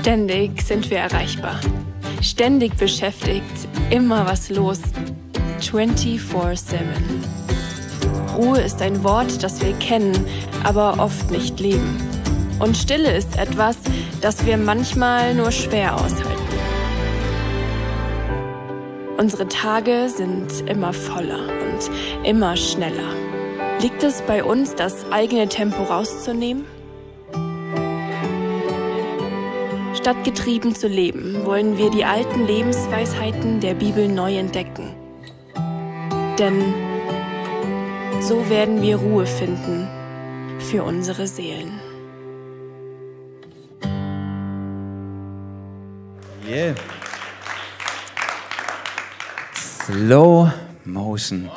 Ständig sind wir erreichbar. Ständig beschäftigt, immer was los. 24-7. Ruhe ist ein Wort, das wir kennen, aber oft nicht leben. Und Stille ist etwas, das wir manchmal nur schwer aushalten. Unsere Tage sind immer voller und immer schneller. Liegt es bei uns, das eigene Tempo rauszunehmen? Statt getrieben zu leben, wollen wir die alten Lebensweisheiten der Bibel neu entdecken. Denn so werden wir Ruhe finden für unsere Seelen. Yeah. Slow Motion.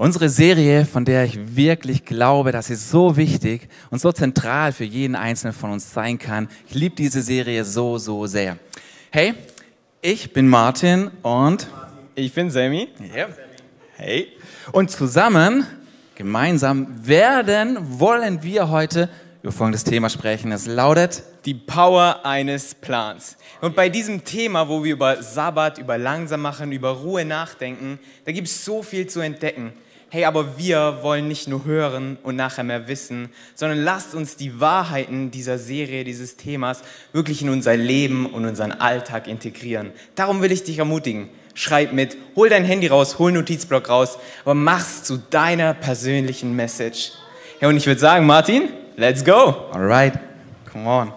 Unsere Serie, von der ich wirklich glaube, dass sie so wichtig und so zentral für jeden Einzelnen von uns sein kann. Ich liebe diese Serie so, so sehr. Hey, ich bin Martin und ich bin Sammy. Yeah. Hey. Und zusammen, gemeinsam werden, wollen wir heute über folgendes Thema sprechen. Es lautet die Power eines Plans. Und bei diesem Thema, wo wir über Sabbat, über langsam machen, über Ruhe nachdenken, da gibt es so viel zu entdecken hey, aber wir wollen nicht nur hören und nachher mehr wissen, sondern lasst uns die Wahrheiten dieser Serie, dieses Themas wirklich in unser Leben und unseren Alltag integrieren. Darum will ich dich ermutigen. Schreib mit, hol dein Handy raus, hol Notizblock raus, aber mach's zu deiner persönlichen Message. Ja, und ich würde sagen, Martin, let's go. Alright, come on.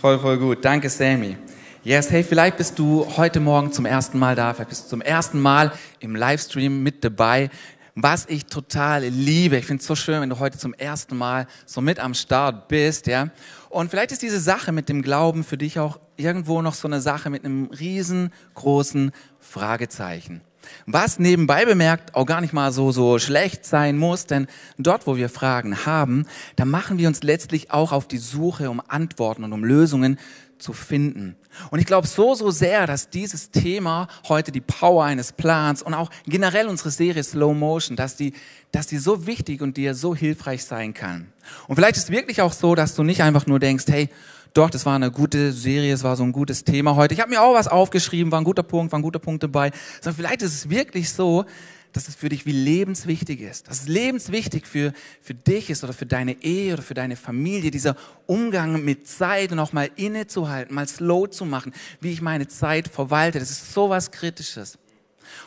Voll, voll gut. Danke, Sammy. Yes, hey, vielleicht bist du heute Morgen zum ersten Mal da, vielleicht bist du zum ersten Mal im Livestream mit dabei was ich total liebe. Ich finde es so schön, wenn du heute zum ersten Mal so mit am Start bist, ja. Und vielleicht ist diese Sache mit dem Glauben für dich auch irgendwo noch so eine Sache mit einem riesengroßen Fragezeichen. Was nebenbei bemerkt auch gar nicht mal so, so schlecht sein muss, denn dort, wo wir Fragen haben, da machen wir uns letztlich auch auf die Suche um Antworten und um Lösungen zu finden. Und ich glaube so, so sehr, dass dieses Thema heute die Power eines Plans und auch generell unsere Serie Slow Motion, dass die, dass die so wichtig und dir so hilfreich sein kann. Und vielleicht ist es wirklich auch so, dass du nicht einfach nur denkst, hey, doch, das war eine gute Serie, es war so ein gutes Thema heute. Ich habe mir auch was aufgeschrieben, war ein guter Punkt, war ein guter Punkt dabei. Sondern vielleicht ist es wirklich so, dass es für dich wie lebenswichtig ist. Dass es lebenswichtig für, für dich ist oder für deine Ehe oder für deine Familie, dieser Umgang mit Zeit und auch mal innezuhalten, mal slow zu machen, wie ich meine Zeit verwalte. Das ist so was Kritisches.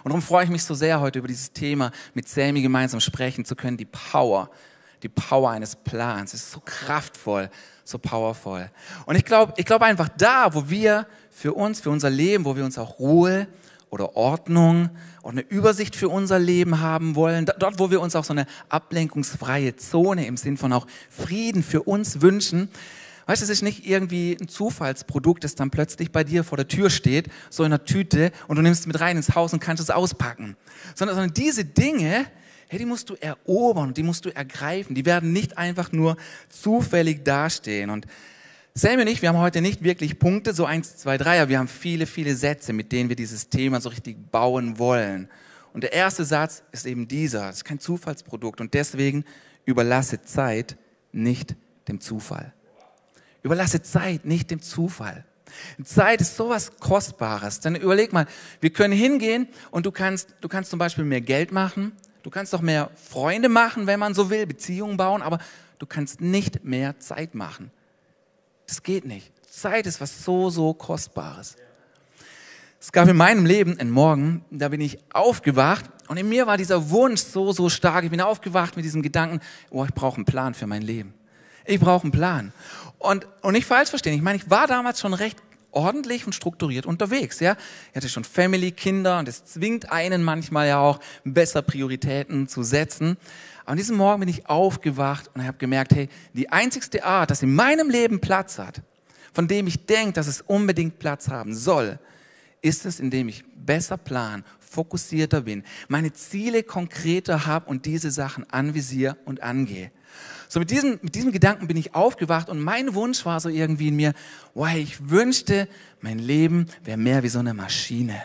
Und darum freue ich mich so sehr, heute über dieses Thema mit Sammy gemeinsam sprechen zu können. Die Power, die Power eines Plans. Ist so kraftvoll, so powerful. Und ich glaube, ich glaube einfach da, wo wir für uns, für unser Leben, wo wir uns auch Ruhe oder Ordnung und eine Übersicht für unser Leben haben wollen, dort, wo wir uns auch so eine ablenkungsfreie Zone im Sinn von auch Frieden für uns wünschen, Weißt du, es ist nicht irgendwie ein Zufallsprodukt, das dann plötzlich bei dir vor der Tür steht, so in einer Tüte, und du nimmst es mit rein ins Haus und kannst es auspacken. Sondern, sondern diese Dinge, hey, die musst du erobern, die musst du ergreifen. Die werden nicht einfach nur zufällig dastehen. Und Sam und ich, wir haben heute nicht wirklich Punkte, so eins, zwei, drei, aber wir haben viele, viele Sätze, mit denen wir dieses Thema so richtig bauen wollen. Und der erste Satz ist eben dieser. Das ist kein Zufallsprodukt und deswegen überlasse Zeit nicht dem Zufall. Überlasse Zeit nicht dem Zufall. Zeit ist sowas Kostbares. Dann überleg mal, wir können hingehen und du kannst, du kannst zum Beispiel mehr Geld machen, du kannst doch mehr Freunde machen, wenn man so will, Beziehungen bauen, aber du kannst nicht mehr Zeit machen. Das geht nicht. Zeit ist was so, so Kostbares. Es gab in meinem Leben einen Morgen, da bin ich aufgewacht und in mir war dieser Wunsch so, so stark. Ich bin aufgewacht mit diesem Gedanken, oh, ich brauche einen Plan für mein Leben. Ich brauche einen Plan. Und, und nicht falsch verstehen. Ich meine, ich war damals schon recht ordentlich und strukturiert unterwegs. Ja, ich hatte schon Family, Kinder und es zwingt einen manchmal ja auch besser Prioritäten zu setzen. An diesem Morgen bin ich aufgewacht und habe gemerkt, hey, die einzigste Art, dass in meinem Leben Platz hat, von dem ich denke, dass es unbedingt Platz haben soll, ist es, indem ich besser plan, fokussierter bin, meine Ziele konkreter habe und diese Sachen anvisiere und angehe. So mit diesem, mit diesem Gedanken bin ich aufgewacht und mein Wunsch war so irgendwie in mir, wow, ich wünschte, mein Leben wäre mehr wie so eine Maschine.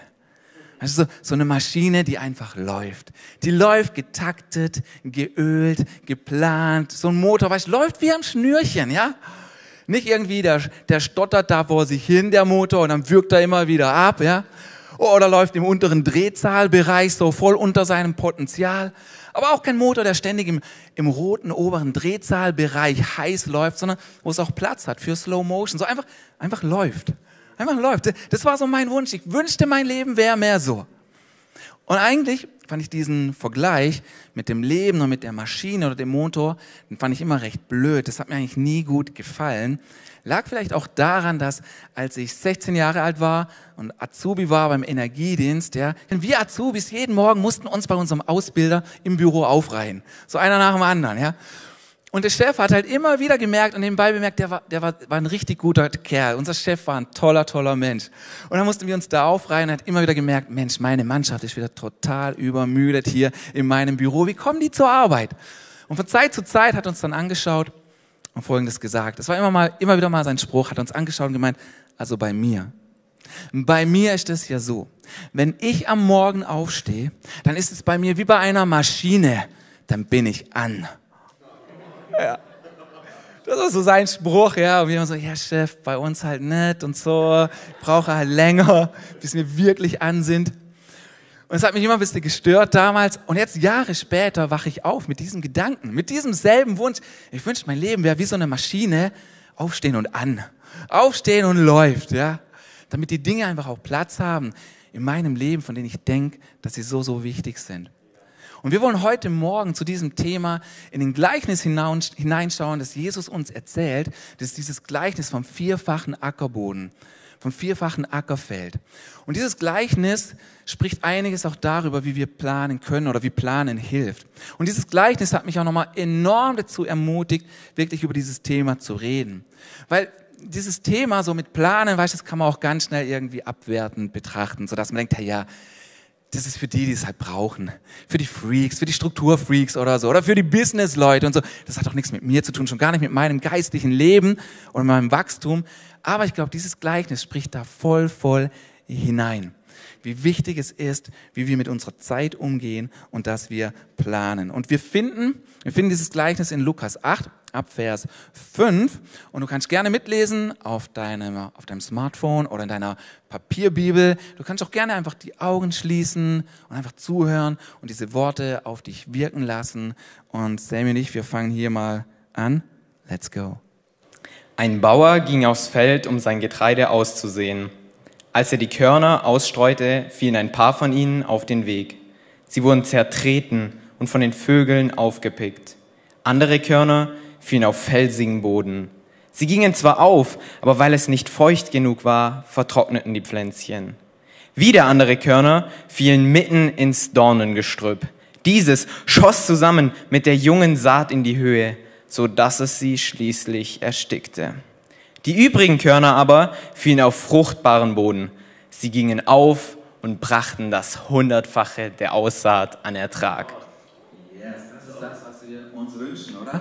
Also so, so eine Maschine, die einfach läuft. Die läuft getaktet, geölt, geplant. So ein Motor, weißt, läuft wie am Schnürchen, ja? Nicht irgendwie, der, der stottert da vor sich hin, der Motor, und dann wirkt er immer wieder ab, ja. Oder läuft im unteren Drehzahlbereich so voll unter seinem Potenzial. Aber auch kein Motor, der ständig im, im roten oberen Drehzahlbereich heiß läuft, sondern wo es auch Platz hat für Slow Motion. So einfach, einfach läuft. Einfach läuft. Das war so mein Wunsch. Ich wünschte, mein Leben wäre mehr so. Und eigentlich fand ich diesen Vergleich mit dem Leben und mit der Maschine oder dem Motor, den fand ich immer recht blöd. Das hat mir eigentlich nie gut gefallen. Lag vielleicht auch daran, dass als ich 16 Jahre alt war und Azubi war beim Energiedienst, ja, wir Azubis jeden Morgen mussten uns bei unserem Ausbilder im Büro aufreihen. So einer nach dem anderen, ja. Und der Chef hat halt immer wieder gemerkt und nebenbei bemerkt, der war, der war, war ein richtig guter Kerl. Unser Chef war ein toller, toller Mensch. Und dann mussten wir uns da aufreihen und hat immer wieder gemerkt, Mensch, meine Mannschaft ist wieder total übermüdet hier in meinem Büro. Wie kommen die zur Arbeit? Und von Zeit zu Zeit hat uns dann angeschaut und Folgendes gesagt. Das war immer mal, immer wieder mal sein Spruch, hat uns angeschaut und gemeint, also bei mir. Bei mir ist es ja so, wenn ich am Morgen aufstehe, dann ist es bei mir wie bei einer Maschine, dann bin ich an. Ja. Das ist so sein Spruch, ja. Und wir immer so, ja, Chef, bei uns halt nett und so. Brauche halt länger, bis wir wirklich an sind. Und es hat mich immer ein bisschen gestört damals. Und jetzt Jahre später wache ich auf mit diesem Gedanken, mit diesem selben Wunsch. Ich wünschte, mein Leben wäre wie so eine Maschine. Aufstehen und an. Aufstehen und läuft, ja. Damit die Dinge einfach auch Platz haben in meinem Leben, von denen ich denke, dass sie so, so wichtig sind. Und wir wollen heute Morgen zu diesem Thema in den Gleichnis hineinschauen, das Jesus uns erzählt. Das ist dieses Gleichnis vom vierfachen Ackerboden, vom vierfachen Ackerfeld. Und dieses Gleichnis spricht einiges auch darüber, wie wir planen können oder wie planen hilft. Und dieses Gleichnis hat mich auch nochmal enorm dazu ermutigt, wirklich über dieses Thema zu reden. Weil dieses Thema so mit Planen, weißt du, das kann man auch ganz schnell irgendwie abwertend betrachten, sodass man denkt, hey, ja, das ist für die, die es halt brauchen. Für die Freaks, für die Strukturfreaks oder so. Oder für die Business-Leute und so. Das hat doch nichts mit mir zu tun, schon gar nicht mit meinem geistlichen Leben oder meinem Wachstum. Aber ich glaube, dieses Gleichnis spricht da voll, voll hinein. Wie wichtig es ist, wie wir mit unserer Zeit umgehen und dass wir planen. Und wir finden, wir finden dieses Gleichnis in Lukas 8 ab Vers 5. Und du kannst gerne mitlesen auf deinem, auf deinem Smartphone oder in deiner Papierbibel. Du kannst auch gerne einfach die Augen schließen und einfach zuhören und diese Worte auf dich wirken lassen. Und Sammy und ich, wir fangen hier mal an. Let's go. Ein Bauer ging aufs Feld, um sein Getreide auszusehen. Als er die Körner ausstreute, fielen ein paar von ihnen auf den Weg. Sie wurden zertreten und von den Vögeln aufgepickt. Andere Körner fielen auf felsigen Boden. Sie gingen zwar auf, aber weil es nicht feucht genug war, vertrockneten die Pflänzchen. Wieder andere Körner fielen mitten ins Dornengestrüpp. Dieses schoss zusammen mit der jungen Saat in die Höhe, so dass es sie schließlich erstickte. Die übrigen Körner aber fielen auf fruchtbaren Boden. Sie gingen auf und brachten das Hundertfache der Aussaat an Ertrag. Yes, das ist das, was wir uns wünschen, oder?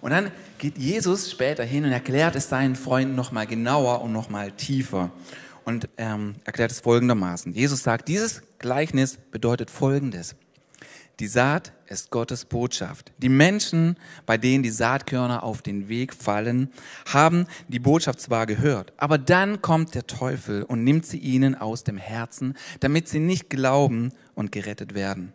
Und dann geht Jesus später hin und erklärt es seinen Freunden nochmal genauer und nochmal tiefer. Und ähm, erklärt es folgendermaßen. Jesus sagt, dieses Gleichnis bedeutet Folgendes. Die Saat ist Gottes Botschaft. Die Menschen, bei denen die Saatkörner auf den Weg fallen, haben die Botschaft zwar gehört, aber dann kommt der Teufel und nimmt sie ihnen aus dem Herzen, damit sie nicht glauben und gerettet werden.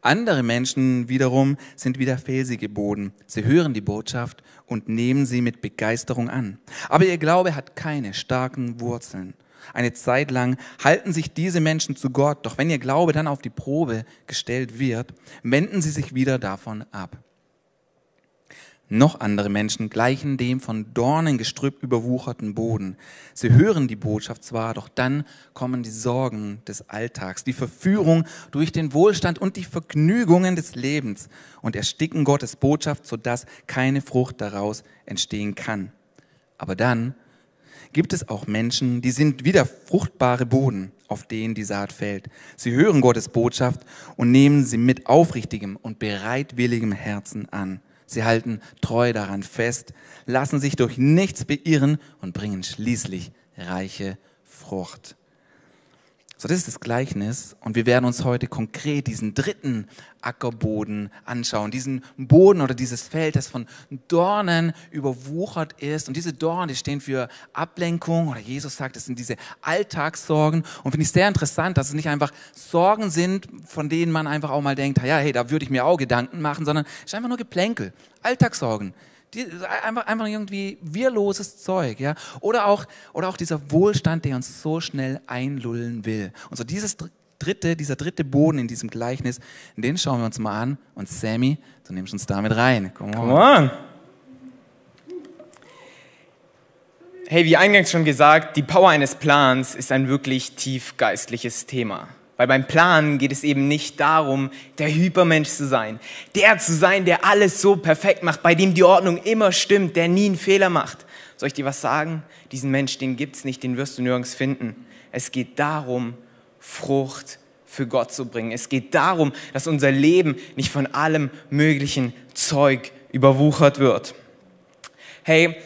Andere Menschen wiederum sind wieder felsige Boden. Sie hören die Botschaft und nehmen sie mit Begeisterung an. Aber ihr Glaube hat keine starken Wurzeln. Eine Zeit lang halten sich diese Menschen zu Gott, doch wenn ihr Glaube dann auf die Probe gestellt wird, wenden sie sich wieder davon ab. Noch andere Menschen gleichen dem von Dornengestrüpp überwucherten Boden. Sie hören die Botschaft zwar, doch dann kommen die Sorgen des Alltags, die Verführung durch den Wohlstand und die Vergnügungen des Lebens und ersticken Gottes Botschaft, sodass keine Frucht daraus entstehen kann. Aber dann gibt es auch Menschen, die sind wie der fruchtbare Boden, auf den die Saat fällt. Sie hören Gottes Botschaft und nehmen sie mit aufrichtigem und bereitwilligem Herzen an. Sie halten treu daran fest, lassen sich durch nichts beirren und bringen schließlich reiche Frucht. So, das ist das Gleichnis und wir werden uns heute konkret diesen dritten Ackerboden anschauen. Diesen Boden oder dieses Feld, das von Dornen überwuchert ist. Und diese Dornen, die stehen für Ablenkung oder Jesus sagt, das sind diese Alltagssorgen. Und finde ich sehr interessant, dass es nicht einfach Sorgen sind, von denen man einfach auch mal denkt, ja, hey, da würde ich mir auch Gedanken machen, sondern es ist einfach nur Geplänkel, Alltagssorgen. Die, einfach, einfach irgendwie wirrloses Zeug, ja. Oder auch, oder auch dieser Wohlstand, der uns so schnell einlullen will. Und so dieses dritte, dieser dritte Boden in diesem Gleichnis, den schauen wir uns mal an. Und Sammy, du nimmst uns damit rein. Come on. On. Hey, wie eingangs schon gesagt, die Power eines Plans ist ein wirklich tief geistliches Thema. Weil beim Planen geht es eben nicht darum, der Hypermensch zu sein. Der zu sein, der alles so perfekt macht, bei dem die Ordnung immer stimmt, der nie einen Fehler macht. Soll ich dir was sagen? Diesen Mensch, den gibt's nicht, den wirst du nirgends finden. Es geht darum, Frucht für Gott zu bringen. Es geht darum, dass unser Leben nicht von allem möglichen Zeug überwuchert wird. Hey,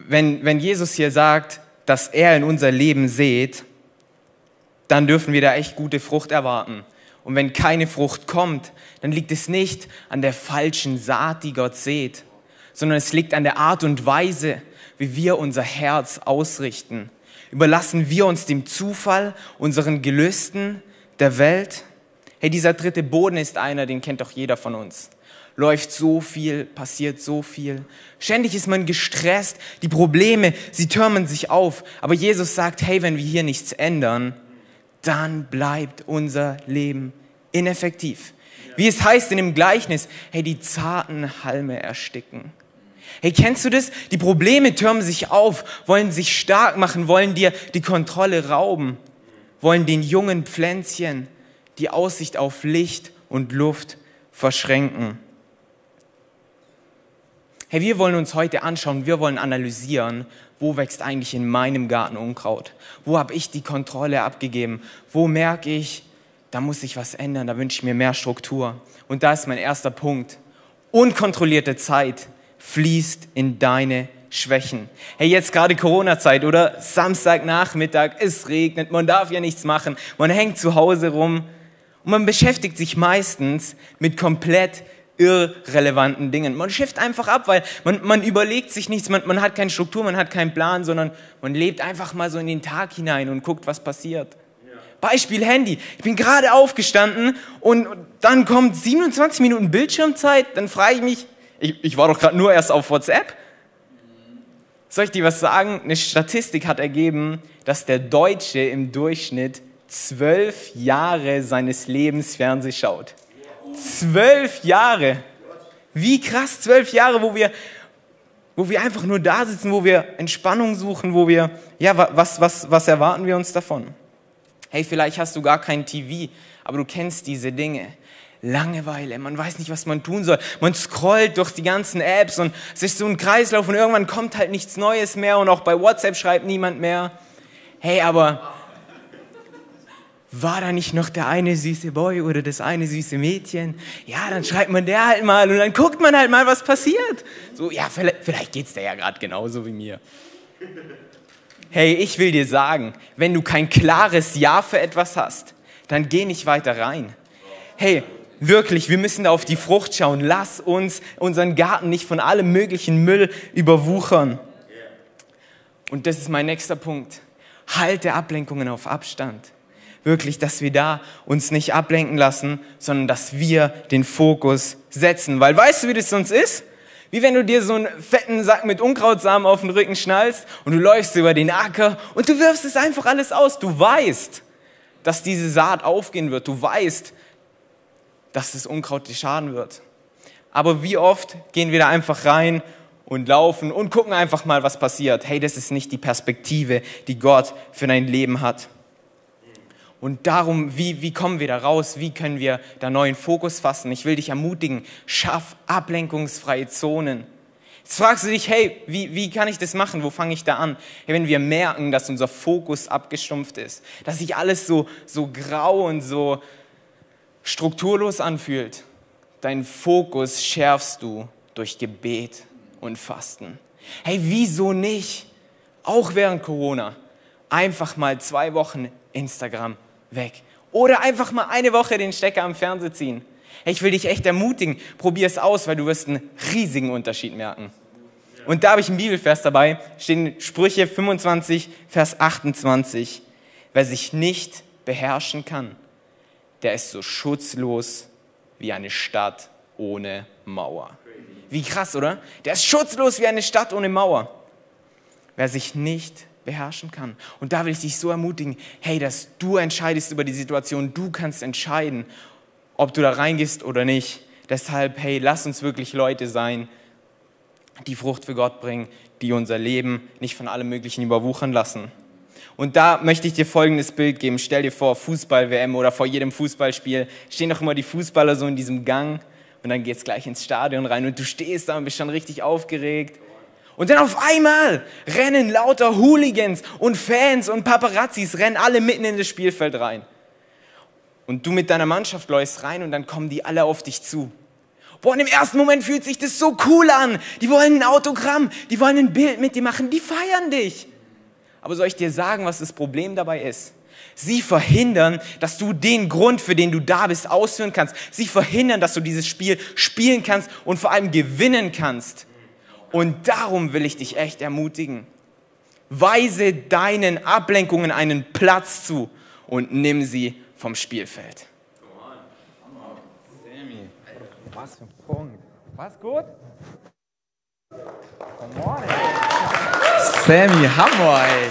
wenn, wenn Jesus hier sagt, dass er in unser Leben seht, dann dürfen wir da echt gute Frucht erwarten. Und wenn keine Frucht kommt, dann liegt es nicht an der falschen Saat, die Gott sät, sondern es liegt an der Art und Weise, wie wir unser Herz ausrichten. Überlassen wir uns dem Zufall, unseren Gelüsten der Welt? Hey, dieser dritte Boden ist einer, den kennt doch jeder von uns. Läuft so viel, passiert so viel. Ständig ist man gestresst, die Probleme, sie türmen sich auf. Aber Jesus sagt, hey, wenn wir hier nichts ändern, dann bleibt unser Leben ineffektiv. Wie es heißt in dem Gleichnis, hey, die zarten Halme ersticken. Hey, kennst du das? Die Probleme türmen sich auf, wollen sich stark machen, wollen dir die Kontrolle rauben, wollen den jungen Pflänzchen die Aussicht auf Licht und Luft verschränken. Hey, wir wollen uns heute anschauen, wir wollen analysieren, wo wächst eigentlich in meinem Garten Unkraut? Wo habe ich die Kontrolle abgegeben? Wo merke ich, da muss sich was ändern, da wünsche ich mir mehr Struktur. Und da ist mein erster Punkt. Unkontrollierte Zeit fließt in deine Schwächen. Hey, jetzt gerade Corona-Zeit, oder? Samstagnachmittag, es regnet, man darf ja nichts machen, man hängt zu Hause rum und man beschäftigt sich meistens mit komplett irrelevanten Dingen. Man schifft einfach ab, weil man, man überlegt sich nichts, man, man hat keine Struktur, man hat keinen Plan, sondern man lebt einfach mal so in den Tag hinein und guckt, was passiert. Beispiel Handy. Ich bin gerade aufgestanden und dann kommt 27 Minuten Bildschirmzeit, dann frage ich mich, ich, ich war doch gerade nur erst auf WhatsApp. Soll ich dir was sagen? Eine Statistik hat ergeben, dass der Deutsche im Durchschnitt zwölf Jahre seines Lebens Fernseh schaut. Zwölf Jahre. Wie krass, zwölf Jahre, wo wir, wo wir einfach nur da sitzen, wo wir Entspannung suchen, wo wir, ja, was, was, was erwarten wir uns davon? Hey, vielleicht hast du gar kein TV, aber du kennst diese Dinge. Langeweile, man weiß nicht, was man tun soll. Man scrollt durch die ganzen Apps und es ist so ein Kreislauf und irgendwann kommt halt nichts Neues mehr und auch bei WhatsApp schreibt niemand mehr. Hey, aber war da nicht noch der eine süße Boy oder das eine süße Mädchen? Ja, dann schreibt man der halt mal und dann guckt man halt mal, was passiert. So, ja, vielleicht, vielleicht geht's dir ja gerade genauso wie mir. Hey, ich will dir sagen, wenn du kein klares Ja für etwas hast, dann geh nicht weiter rein. Hey, wirklich, wir müssen da auf die Frucht schauen. Lass uns unseren Garten nicht von allem möglichen Müll überwuchern. Und das ist mein nächster Punkt. Halte Ablenkungen auf Abstand wirklich, dass wir da uns nicht ablenken lassen, sondern dass wir den Fokus setzen. Weil weißt du, wie das sonst ist? Wie wenn du dir so einen fetten Sack mit Unkrautsamen auf den Rücken schnallst und du läufst über den Acker und du wirfst es einfach alles aus. Du weißt, dass diese Saat aufgehen wird. Du weißt, dass das Unkraut dir schaden wird. Aber wie oft gehen wir da einfach rein und laufen und gucken einfach mal, was passiert. Hey, das ist nicht die Perspektive, die Gott für dein Leben hat. Und darum, wie, wie kommen wir da raus? Wie können wir da neuen Fokus fassen? Ich will dich ermutigen, schaff ablenkungsfreie Zonen. Jetzt fragst du dich, hey, wie, wie kann ich das machen? Wo fange ich da an? Hey, wenn wir merken, dass unser Fokus abgestumpft ist, dass sich alles so, so grau und so strukturlos anfühlt, deinen Fokus schärfst du durch Gebet und Fasten. Hey, wieso nicht? Auch während Corona. Einfach mal zwei Wochen Instagram weg. Oder einfach mal eine Woche den Stecker am Fernseher ziehen. Ich will dich echt ermutigen, probier es aus, weil du wirst einen riesigen Unterschied merken. Und da habe ich einen Bibelvers dabei, stehen Sprüche 25, Vers 28. Wer sich nicht beherrschen kann, der ist so schutzlos wie eine Stadt ohne Mauer. Wie krass, oder? Der ist schutzlos wie eine Stadt ohne Mauer. Wer sich nicht beherrschen kann. Und da will ich dich so ermutigen, hey, dass du entscheidest über die Situation, du kannst entscheiden, ob du da reingehst oder nicht. Deshalb, hey, lass uns wirklich Leute sein, die Frucht für Gott bringen, die unser Leben nicht von allem Möglichen überwuchern lassen. Und da möchte ich dir folgendes Bild geben. Stell dir vor, Fußball-WM oder vor jedem Fußballspiel stehen doch immer die Fußballer so in diesem Gang und dann geht es gleich ins Stadion rein und du stehst da und bist schon richtig aufgeregt. Und dann auf einmal rennen lauter Hooligans und Fans und Paparazzis, rennen alle mitten in das Spielfeld rein. Und du mit deiner Mannschaft läufst rein und dann kommen die alle auf dich zu. Boah, und im ersten Moment fühlt sich das so cool an. Die wollen ein Autogramm, die wollen ein Bild mit dir machen, die feiern dich. Aber soll ich dir sagen, was das Problem dabei ist? Sie verhindern, dass du den Grund, für den du da bist, ausführen kannst. Sie verhindern, dass du dieses Spiel spielen kannst und vor allem gewinnen kannst. Und darum will ich dich echt ermutigen. Weise deinen Ablenkungen einen Platz zu und nimm sie vom Spielfeld. Was für ein Punkt. Was gut? Come on, Sammy, Hammer, ey.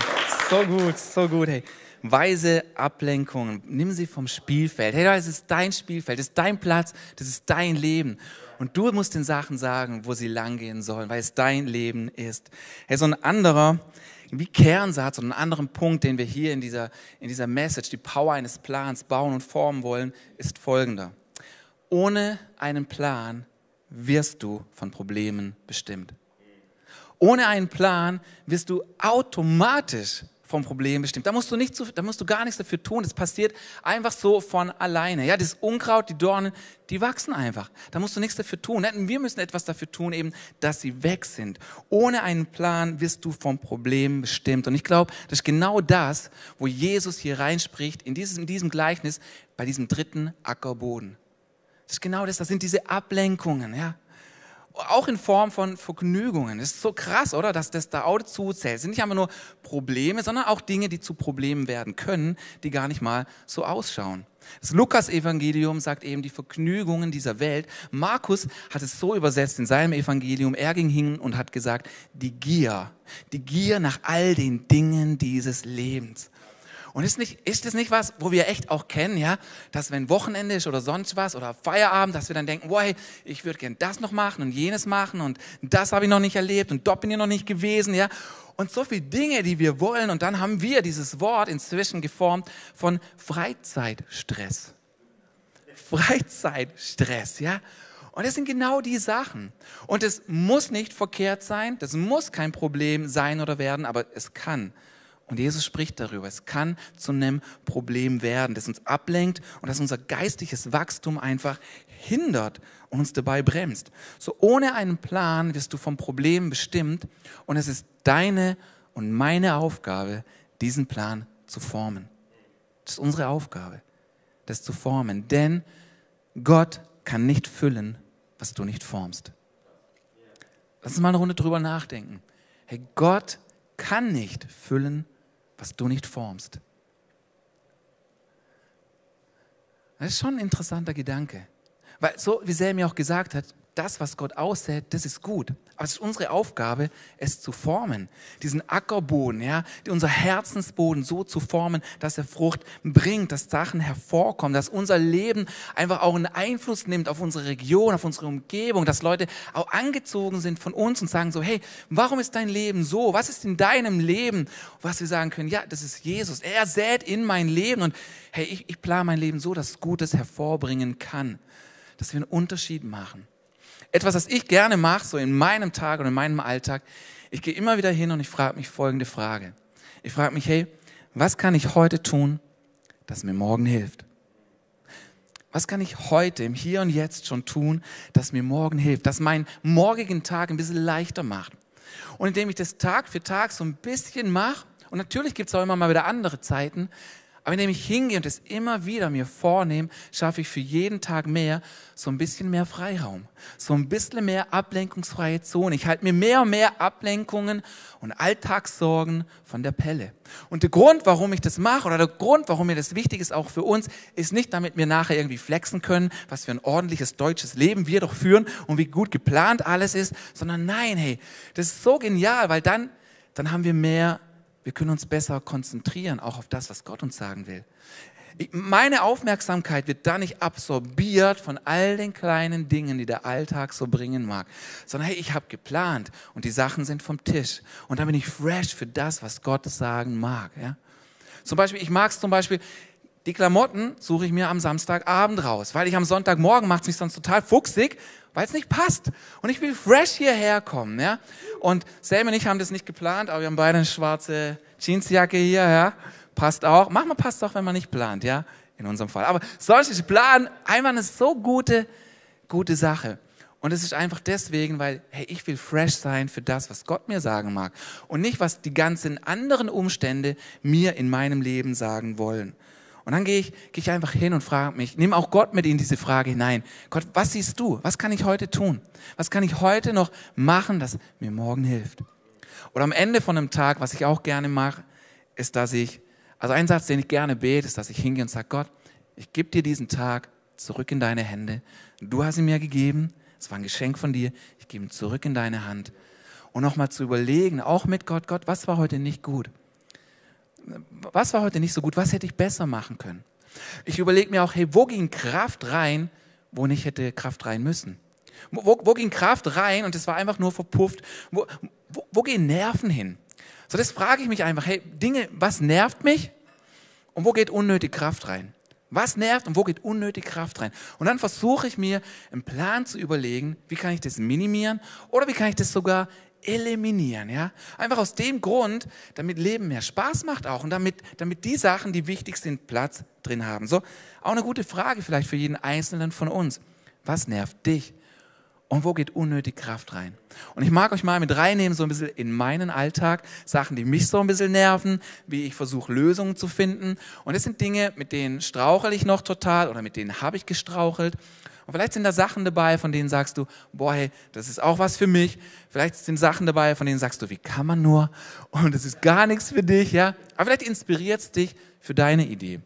So gut, so gut, hey. Weise Ablenkungen, nimm sie vom Spielfeld. Hey, das ist dein Spielfeld, das ist dein Platz, das ist dein Leben. Und du musst den Sachen sagen, wo sie langgehen sollen, weil es dein Leben ist. Hey, so ein anderer, wie Kernsatz und einen anderen Punkt, den wir hier in dieser, in dieser Message, die Power eines Plans bauen und formen wollen, ist folgender. Ohne einen Plan wirst du von Problemen bestimmt. Ohne einen Plan wirst du automatisch vom Problem bestimmt. Da musst du nicht, da musst du gar nichts dafür tun. Das passiert einfach so von alleine. Ja, das Unkraut, die Dornen, die wachsen einfach. Da musst du nichts dafür tun. Wir müssen etwas dafür tun, eben, dass sie weg sind. Ohne einen Plan wirst du vom Problem bestimmt. Und ich glaube, das ist genau das, wo Jesus hier reinspricht, in diesem, in diesem Gleichnis, bei diesem dritten Ackerboden. Das ist genau das, das sind diese Ablenkungen, ja auch in Form von Vergnügungen. Das ist so krass, oder? Dass das da auch dazu zählt. Es sind nicht einfach nur Probleme, sondern auch Dinge, die zu Problemen werden können, die gar nicht mal so ausschauen. Das Lukas-Evangelium sagt eben die Vergnügungen dieser Welt. Markus hat es so übersetzt in seinem Evangelium. Er ging hin und hat gesagt, die Gier, die Gier nach all den Dingen dieses Lebens. Und ist, nicht, ist das nicht was, wo wir echt auch kennen, ja, dass wenn Wochenende ist oder sonst was oder Feierabend, dass wir dann denken, wow, ich würde gern das noch machen und jenes machen und das habe ich noch nicht erlebt und dort bin ich noch nicht gewesen, ja. Und so viele Dinge, die wir wollen. Und dann haben wir dieses Wort inzwischen geformt von Freizeitstress. Freizeitstress, ja. Und das sind genau die Sachen. Und es muss nicht verkehrt sein, das muss kein Problem sein oder werden, aber es kann und Jesus spricht darüber. Es kann zu einem Problem werden, das uns ablenkt und das unser geistliches Wachstum einfach hindert und uns dabei bremst. So ohne einen Plan wirst du vom Problem bestimmt und es ist deine und meine Aufgabe, diesen Plan zu formen. Das ist unsere Aufgabe, das zu formen. Denn Gott kann nicht füllen, was du nicht formst. Lass uns mal eine Runde drüber nachdenken. Hey, Gott kann nicht füllen, was du nicht formst. Das ist schon ein interessanter Gedanke. Weil so wie Selmi auch gesagt hat, das, was Gott aussät, das ist gut. Aber es ist unsere Aufgabe, es zu formen. Diesen Ackerboden, ja, unser Herzensboden so zu formen, dass er Frucht bringt, dass Sachen hervorkommen, dass unser Leben einfach auch einen Einfluss nimmt auf unsere Region, auf unsere Umgebung, dass Leute auch angezogen sind von uns und sagen so, hey, warum ist dein Leben so? Was ist in deinem Leben? Was wir sagen können, ja, das ist Jesus. Er sät in mein Leben und hey, ich, ich plane mein Leben so, dass es Gutes hervorbringen kann. Dass wir einen Unterschied machen. Etwas, was ich gerne mache, so in meinem Tag und in meinem Alltag. Ich gehe immer wieder hin und ich frage mich folgende Frage. Ich frage mich, hey, was kann ich heute tun, das mir morgen hilft? Was kann ich heute im Hier und Jetzt schon tun, das mir morgen hilft, das meinen morgigen Tag ein bisschen leichter macht? Und indem ich das Tag für Tag so ein bisschen mache, und natürlich gibt es auch immer mal wieder andere Zeiten, Aber indem ich hingehe und es immer wieder mir vornehme, schaffe ich für jeden Tag mehr so ein bisschen mehr Freiraum, so ein bisschen mehr ablenkungsfreie Zone. Ich halte mir mehr und mehr Ablenkungen und Alltagssorgen von der Pelle. Und der Grund, warum ich das mache oder der Grund, warum mir das wichtig ist, auch für uns, ist nicht, damit wir nachher irgendwie flexen können, was für ein ordentliches deutsches Leben wir doch führen und wie gut geplant alles ist, sondern nein, hey, das ist so genial, weil dann, dann haben wir mehr wir können uns besser konzentrieren, auch auf das, was Gott uns sagen will. Meine Aufmerksamkeit wird da nicht absorbiert von all den kleinen Dingen, die der Alltag so bringen mag, sondern hey, ich habe geplant und die Sachen sind vom Tisch und dann bin ich fresh für das, was Gott sagen mag. Ja? Zum Beispiel, ich mag es zum Beispiel, die Klamotten suche ich mir am Samstagabend raus, weil ich am Sonntagmorgen macht es mich sonst total fuchsig weil es nicht passt. Und ich will fresh hierher kommen. Ja? Und Sam und ich haben das nicht geplant, aber wir haben beide eine schwarze Jeansjacke hier. Ja? Passt auch. Manchmal passt auch, wenn man nicht plant, ja, in unserem Fall. Aber solches Plan, einfach eine so gute, gute Sache. Und es ist einfach deswegen, weil, hey, ich will fresh sein für das, was Gott mir sagen mag. Und nicht, was die ganzen anderen Umstände mir in meinem Leben sagen wollen. Und dann gehe ich, gehe ich einfach hin und frage mich, nehme auch Gott mit in diese Frage hinein. Gott, was siehst du? Was kann ich heute tun? Was kann ich heute noch machen, das mir morgen hilft? Oder am Ende von einem Tag, was ich auch gerne mache, ist, dass ich, also ein Satz, den ich gerne bete, ist, dass ich hingehe und sage, Gott, ich gebe dir diesen Tag zurück in deine Hände. Du hast ihn mir gegeben. Es war ein Geschenk von dir. Ich gebe ihn zurück in deine Hand. Und nochmal zu überlegen, auch mit Gott, Gott, was war heute nicht gut? Was war heute nicht so gut, was hätte ich besser machen können? Ich überlege mir auch, hey, wo ging Kraft rein, wo nicht hätte Kraft rein müssen? Wo, wo ging Kraft rein und es war einfach nur verpufft? Wo, wo, wo gehen Nerven hin? So, das frage ich mich einfach, hey, Dinge, was nervt mich und wo geht unnötig Kraft rein? Was nervt und wo geht unnötig Kraft rein? Und dann versuche ich mir einen Plan zu überlegen, wie kann ich das minimieren oder wie kann ich das sogar eliminieren, ja? Einfach aus dem Grund, damit Leben mehr Spaß macht auch und damit, damit die Sachen, die wichtig sind, Platz drin haben. So, auch eine gute Frage vielleicht für jeden Einzelnen von uns. Was nervt dich? Und wo geht unnötig Kraft rein? Und ich mag euch mal mit reinnehmen, so ein bisschen in meinen Alltag, Sachen, die mich so ein bisschen nerven, wie ich versuche, Lösungen zu finden. Und das sind Dinge, mit denen strauchel ich noch total oder mit denen habe ich gestrauchelt. Vielleicht sind da Sachen dabei, von denen sagst du, boah, hey, das ist auch was für mich. Vielleicht sind Sachen dabei, von denen sagst du, wie kann man nur? Und das ist gar nichts für dich, ja. Aber vielleicht inspiriert es dich für deine Idee.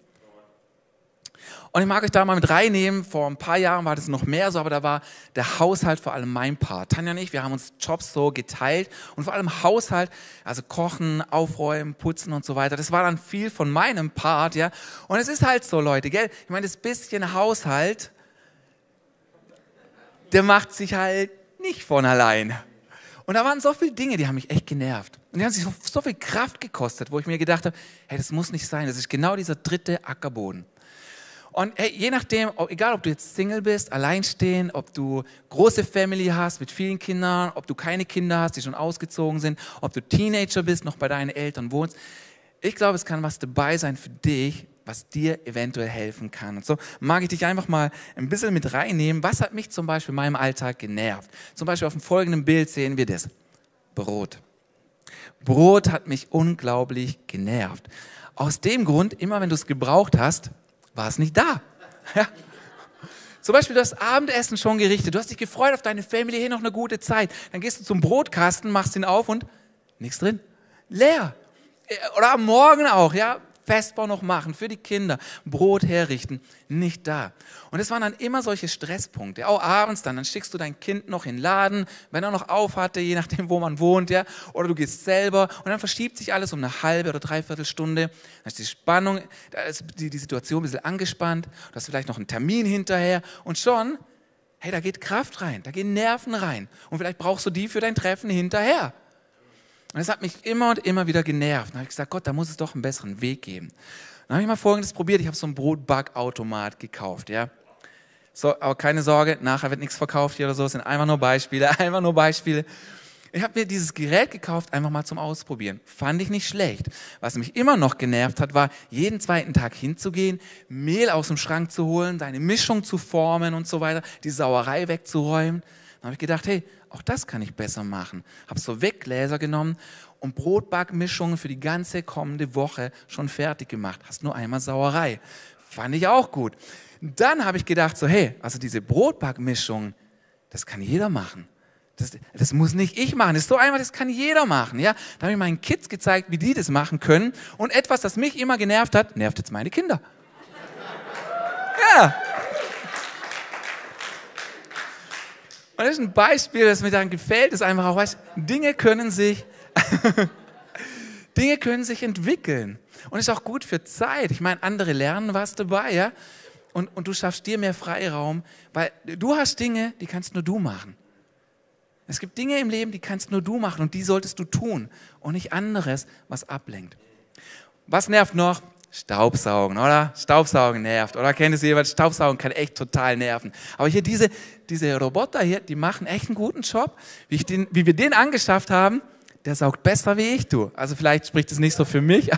Und ich mag euch da mal mit reinnehmen. Vor ein paar Jahren war das noch mehr so, aber da war der Haushalt vor allem mein Part. Tanja und ich, wir haben uns Jobs so geteilt und vor allem Haushalt, also Kochen, Aufräumen, Putzen und so weiter. Das war dann viel von meinem Part, ja. Und es ist halt so, Leute, gell? Ich meine, das bisschen Haushalt, der macht sich halt nicht von allein. Und da waren so viele Dinge, die haben mich echt genervt. Und die haben sich so, so viel Kraft gekostet, wo ich mir gedacht habe, hey, das muss nicht sein. Das ist genau dieser dritte Ackerboden. Und hey, je nachdem, egal ob du jetzt Single bist, alleinstehen, ob du große Family hast mit vielen Kindern, ob du keine Kinder hast, die schon ausgezogen sind, ob du Teenager bist, noch bei deinen Eltern wohnst. Ich glaube, es kann was dabei sein für dich, was dir eventuell helfen kann. Und so mag ich dich einfach mal ein bisschen mit reinnehmen. Was hat mich zum Beispiel in meinem Alltag genervt? Zum Beispiel auf dem folgenden Bild sehen wir das. Brot. Brot hat mich unglaublich genervt. Aus dem Grund, immer wenn du es gebraucht hast, war es nicht da. Ja. Zum Beispiel, du hast Abendessen schon gerichtet, du hast dich gefreut auf deine Family, hier noch eine gute Zeit. Dann gehst du zum Brotkasten, machst ihn auf und nichts drin. Leer. Oder am Morgen auch, ja. Festbau noch machen für die Kinder, Brot herrichten, nicht da. Und es waren dann immer solche Stresspunkte. Auch abends dann, dann schickst du dein Kind noch in den Laden, wenn er noch auf hatte, je nachdem, wo man wohnt, ja. Oder du gehst selber und dann verschiebt sich alles um eine halbe oder dreiviertel Stunde. Dann ist die Spannung, da ist die, die Situation ein bisschen angespannt. Du hast vielleicht noch einen Termin hinterher und schon, hey, da geht Kraft rein, da gehen Nerven rein. Und vielleicht brauchst du die für dein Treffen hinterher. Und das hat mich immer und immer wieder genervt. Dann habe ich gesagt, Gott, da muss es doch einen besseren Weg geben. Dann habe ich mal Folgendes probiert. Ich habe so einen Brotbackautomat gekauft, ja. So, aber keine Sorge, nachher wird nichts verkauft hier oder so. Es sind einfach nur Beispiele, einfach nur Beispiele. Ich habe mir dieses Gerät gekauft, einfach mal zum Ausprobieren. Fand ich nicht schlecht. Was mich immer noch genervt hat, war, jeden zweiten Tag hinzugehen, Mehl aus dem Schrank zu holen, deine Mischung zu formen und so weiter, die Sauerei wegzuräumen. Habe ich gedacht, hey, auch das kann ich besser machen. Habe so Weggläser genommen und Brotbackmischungen für die ganze kommende Woche schon fertig gemacht. Hast nur einmal Sauerei. Fand ich auch gut. Dann habe ich gedacht, so, hey, also diese Brotbackmischung, das kann jeder machen. Das, das, muss nicht ich machen. Das ist so einfach, das kann jeder machen. Ja? Da habe ich meinen Kids gezeigt, wie die das machen können. Und etwas, das mich immer genervt hat, nervt jetzt meine Kinder. Ja. Und das ist ein Beispiel, das mir dann gefällt, ist einfach auch, weißt, Dinge können sich, Dinge können sich entwickeln. Und ist auch gut für Zeit. Ich meine, andere lernen was dabei, ja. Und, und du schaffst dir mehr Freiraum, weil du hast Dinge, die kannst nur du machen. Es gibt Dinge im Leben, die kannst nur du machen und die solltest du tun und nicht anderes, was ablenkt. Was nervt noch? Staubsaugen, oder? Staubsaugen nervt. Oder kennt es jemand? Staubsaugen kann echt total nerven. Aber hier diese, diese Roboter hier, die machen echt einen guten Job. Wie, den, wie wir den angeschafft haben, der saugt besser wie ich tue. Also vielleicht spricht es nicht so für mich.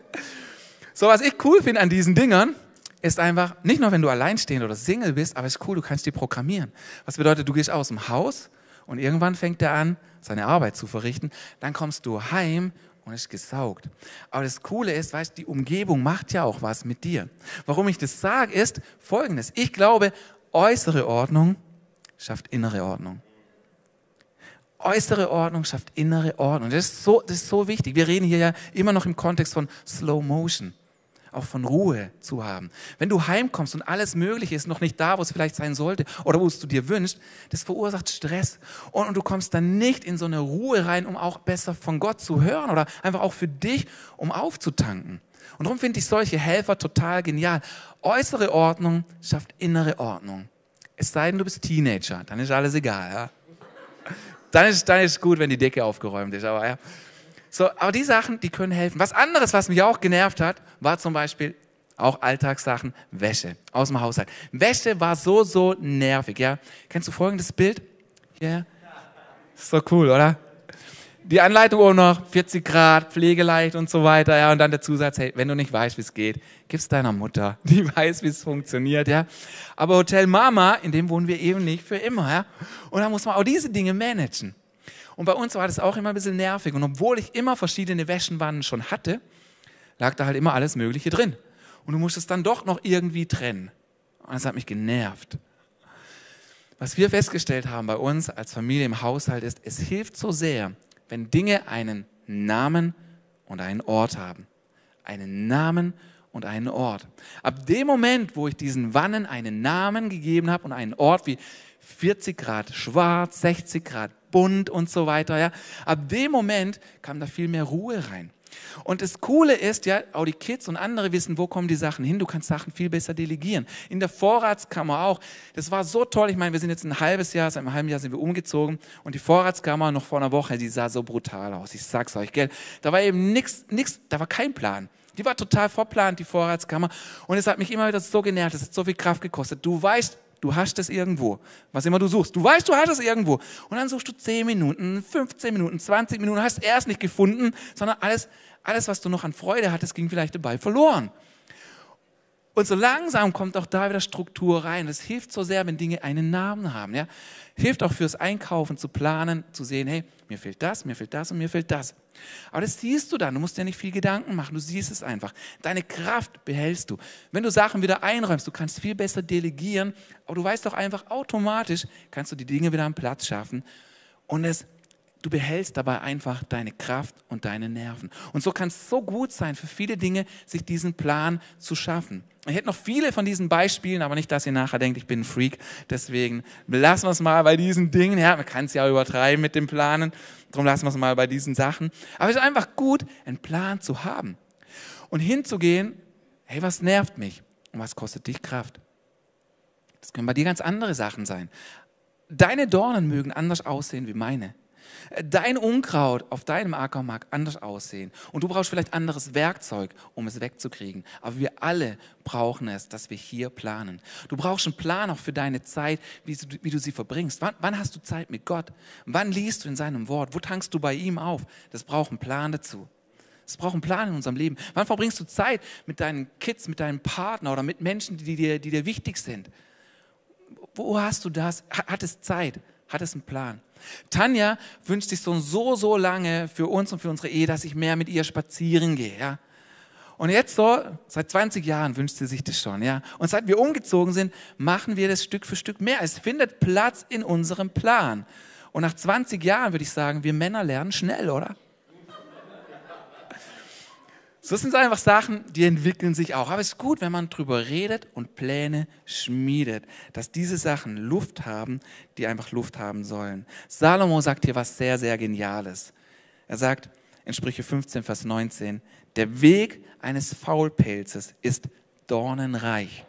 so, was ich cool finde an diesen Dingern, ist einfach, nicht nur wenn du alleinstehend oder Single bist, aber es ist cool, du kannst die programmieren. Was bedeutet, du gehst aus dem Haus und irgendwann fängt er an, seine Arbeit zu verrichten. Dann kommst du heim und ist gesaugt. Aber das Coole ist, weißt, die Umgebung macht ja auch was mit dir. Warum ich das sage, ist folgendes. Ich glaube, äußere Ordnung schafft innere Ordnung. Äußere Ordnung schafft innere Ordnung. Das ist so, das ist so wichtig. Wir reden hier ja immer noch im Kontext von Slow Motion auch von Ruhe zu haben. Wenn du heimkommst und alles Mögliche ist noch nicht da, wo es vielleicht sein sollte oder wo es du dir wünschst, das verursacht Stress. Und, und du kommst dann nicht in so eine Ruhe rein, um auch besser von Gott zu hören oder einfach auch für dich, um aufzutanken. Und darum finde ich solche Helfer total genial. Äußere Ordnung schafft innere Ordnung. Es sei denn, du bist Teenager, dann ist alles egal. Ja? Dann ist dann ist gut, wenn die Decke aufgeräumt ist. Aber ja. So, aber die Sachen, die können helfen. Was anderes, was mich auch genervt hat, war zum Beispiel auch Alltagssachen, Wäsche aus dem Haushalt. Wäsche war so, so nervig, ja. Kennst du folgendes Bild? Ja. Yeah. Ist cool, oder? Die Anleitung auch noch, 40 Grad, pflegeleicht und so weiter, ja. Und dann der Zusatz, hey, wenn du nicht weißt, wie es geht, gib's deiner Mutter. Die weiß, wie es funktioniert, ja. Aber Hotel Mama, in dem wohnen wir eben nicht für immer, ja. Und da muss man auch diese Dinge managen. Und bei uns war das auch immer ein bisschen nervig. Und obwohl ich immer verschiedene Wäschenwannen schon hatte, lag da halt immer alles Mögliche drin. Und du musstest dann doch noch irgendwie trennen. Und das hat mich genervt. Was wir festgestellt haben bei uns als Familie im Haushalt ist, es hilft so sehr, wenn Dinge einen Namen und einen Ort haben. Einen Namen und einen Ort. Ab dem Moment, wo ich diesen Wannen einen Namen gegeben habe und einen Ort wie 40 Grad schwarz, 60 Grad bunt und so weiter. Ja. Ab dem Moment kam da viel mehr Ruhe rein. Und das Coole ist, ja, auch die Kids und andere wissen, wo kommen die Sachen hin. Du kannst Sachen viel besser delegieren. In der Vorratskammer auch. Das war so toll. Ich meine, wir sind jetzt ein halbes Jahr, seit einem halben Jahr sind wir umgezogen. Und die Vorratskammer noch vor einer Woche, die sah so brutal aus. Ich sag's euch, gell. Da war eben nichts, nichts, da war kein Plan. Die war total verplant, die Vorratskammer. Und es hat mich immer wieder so genervt. Es hat so viel Kraft gekostet. Du weißt, Du hast es irgendwo. Was immer du suchst. Du weißt, du hast es irgendwo. Und dann suchst du 10 Minuten, 15 Minuten, 20 Minuten, hast erst nicht gefunden, sondern alles, alles, was du noch an Freude hattest, ging vielleicht dabei verloren. Und so langsam kommt auch da wieder Struktur rein. Das hilft so sehr, wenn Dinge einen Namen haben. Ja? Hilft auch fürs Einkaufen zu planen, zu sehen, hey, mir fehlt das, mir fehlt das und mir fehlt das. Aber das siehst du dann. Du musst dir nicht viel Gedanken machen. Du siehst es einfach. Deine Kraft behältst du. Wenn du Sachen wieder einräumst, du kannst viel besser delegieren, aber du weißt doch einfach automatisch, kannst du die Dinge wieder am Platz schaffen. Und es Du behältst dabei einfach deine Kraft und deine Nerven. Und so kann es so gut sein, für viele Dinge sich diesen Plan zu schaffen. Ich hätte noch viele von diesen Beispielen, aber nicht, dass ihr nachher denkt, ich bin ein Freak. Deswegen lassen wir es mal bei diesen Dingen. Ja, man kann es ja übertreiben mit dem Planen. Darum lassen wir es mal bei diesen Sachen. Aber es ist einfach gut, einen Plan zu haben. Und hinzugehen, hey, was nervt mich? Und was kostet dich Kraft? Das können bei dir ganz andere Sachen sein. Deine Dornen mögen anders aussehen wie meine. Dein Unkraut auf deinem Acker mag anders aussehen und du brauchst vielleicht anderes Werkzeug, um es wegzukriegen. Aber wir alle brauchen es, dass wir hier planen. Du brauchst einen Plan auch für deine Zeit, wie du, wie du sie verbringst. Wann, wann hast du Zeit mit Gott? Wann liest du in seinem Wort? Wo tankst du bei ihm auf? Das braucht einen Plan dazu. Es braucht einen Plan in unserem Leben. Wann verbringst du Zeit mit deinen Kids, mit deinem Partner oder mit Menschen, die dir, die dir wichtig sind? Wo hast du das? Hat es Zeit? hat es einen Plan. Tanja wünscht sich so so, so lange für uns und für unsere Ehe, dass ich mehr mit ihr spazieren gehe. Ja? Und jetzt so, seit 20 Jahren wünscht sie sich das schon, ja. Und seit wir umgezogen sind, machen wir das Stück für Stück mehr. Es findet Platz in unserem Plan. Und nach 20 Jahren würde ich sagen, wir Männer lernen schnell, oder? So sind es einfach Sachen, die entwickeln sich auch. Aber es ist gut, wenn man drüber redet und Pläne schmiedet, dass diese Sachen Luft haben, die einfach Luft haben sollen. Salomo sagt hier was sehr, sehr Geniales. Er sagt in Sprüche 15, Vers 19, der Weg eines Faulpelzes ist dornenreich.